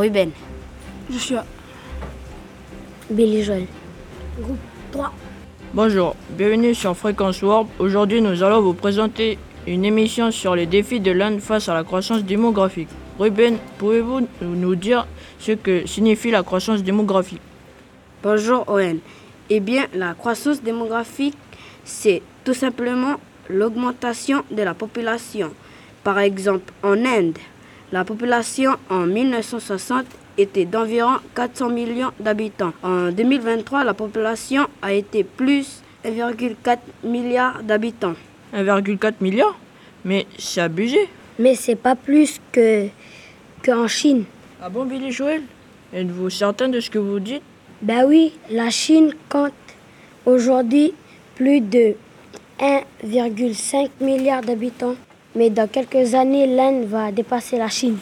Ruben. Joshua. Billy Joel. Groupe 3. Bonjour, bienvenue sur Fréquence Warp. Aujourd'hui, nous allons vous présenter une émission sur les défis de l'Inde face à la croissance démographique. Ruben, pouvez-vous nous dire ce que signifie la croissance démographique? Bonjour Owen. Eh bien, la croissance démographique, c'est tout simplement l'augmentation de la population. Par exemple, en Inde, la population en 1960 était d'environ 400 millions d'habitants. En 2023, la population a été plus 1,4 milliard d'habitants. 1,4 milliard Mais c'est abusé. Mais c'est pas plus que qu'en Chine. Ah bon, Billy Joël Êtes-vous certain de ce que vous dites? Ben oui, la Chine compte aujourd'hui plus de 1,5 milliard d'habitants. Mais dans quelques années, l'Inde va dépasser la Chine.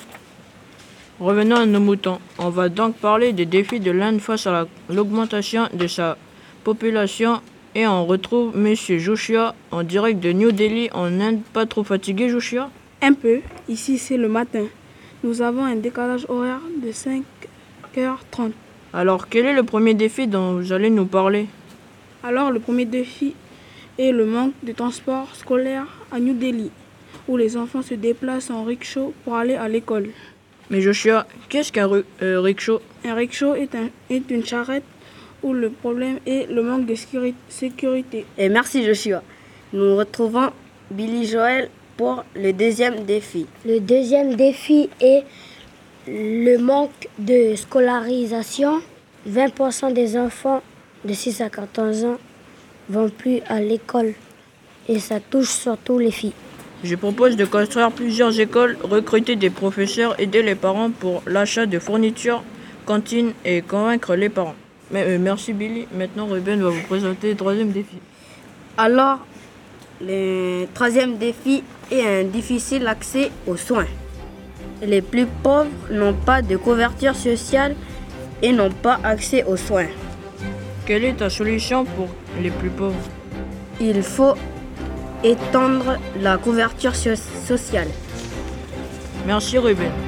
Revenons à nos moutons. On va donc parler des défis de l'Inde face à l'augmentation de sa population. Et on retrouve M. Joshua en direct de New Delhi en Inde. Pas trop fatigué, Joshua? Un peu. Ici, c'est le matin. Nous avons un décalage horaire de 5h30. Alors, quel est le premier défi dont vous allez nous parler? Alors, le premier défi est le manque de transport scolaire à New Delhi, où les enfants se déplacent en rickshaw pour aller à l'école. Mais Joshua, qu'est-ce qu'un euh, rickshaw? Un rickshaw est, un, est une charrette où le problème est le manque de sécurité. Et merci Joshua. Nous retrouvons Billy Joël pour le deuxième défi. Le deuxième défi est le manque de scolarisation. 20% des enfants de 6 à 14 ans vont plus à l'école et ça touche surtout les filles. Je propose de construire plusieurs écoles, recruter des professeurs, aider les parents pour l'achat de fournitures, cantines et convaincre les parents. Mais, euh, merci Billy. Maintenant, Ruben va vous présenter le troisième défi. Alors, le troisième défi est un difficile accès aux soins. Les plus pauvres n'ont pas de couverture sociale et n'ont pas accès aux soins. Quelle est ta solution pour les plus pauvres? Il faut étendre la couverture sociale. Merci Ruben.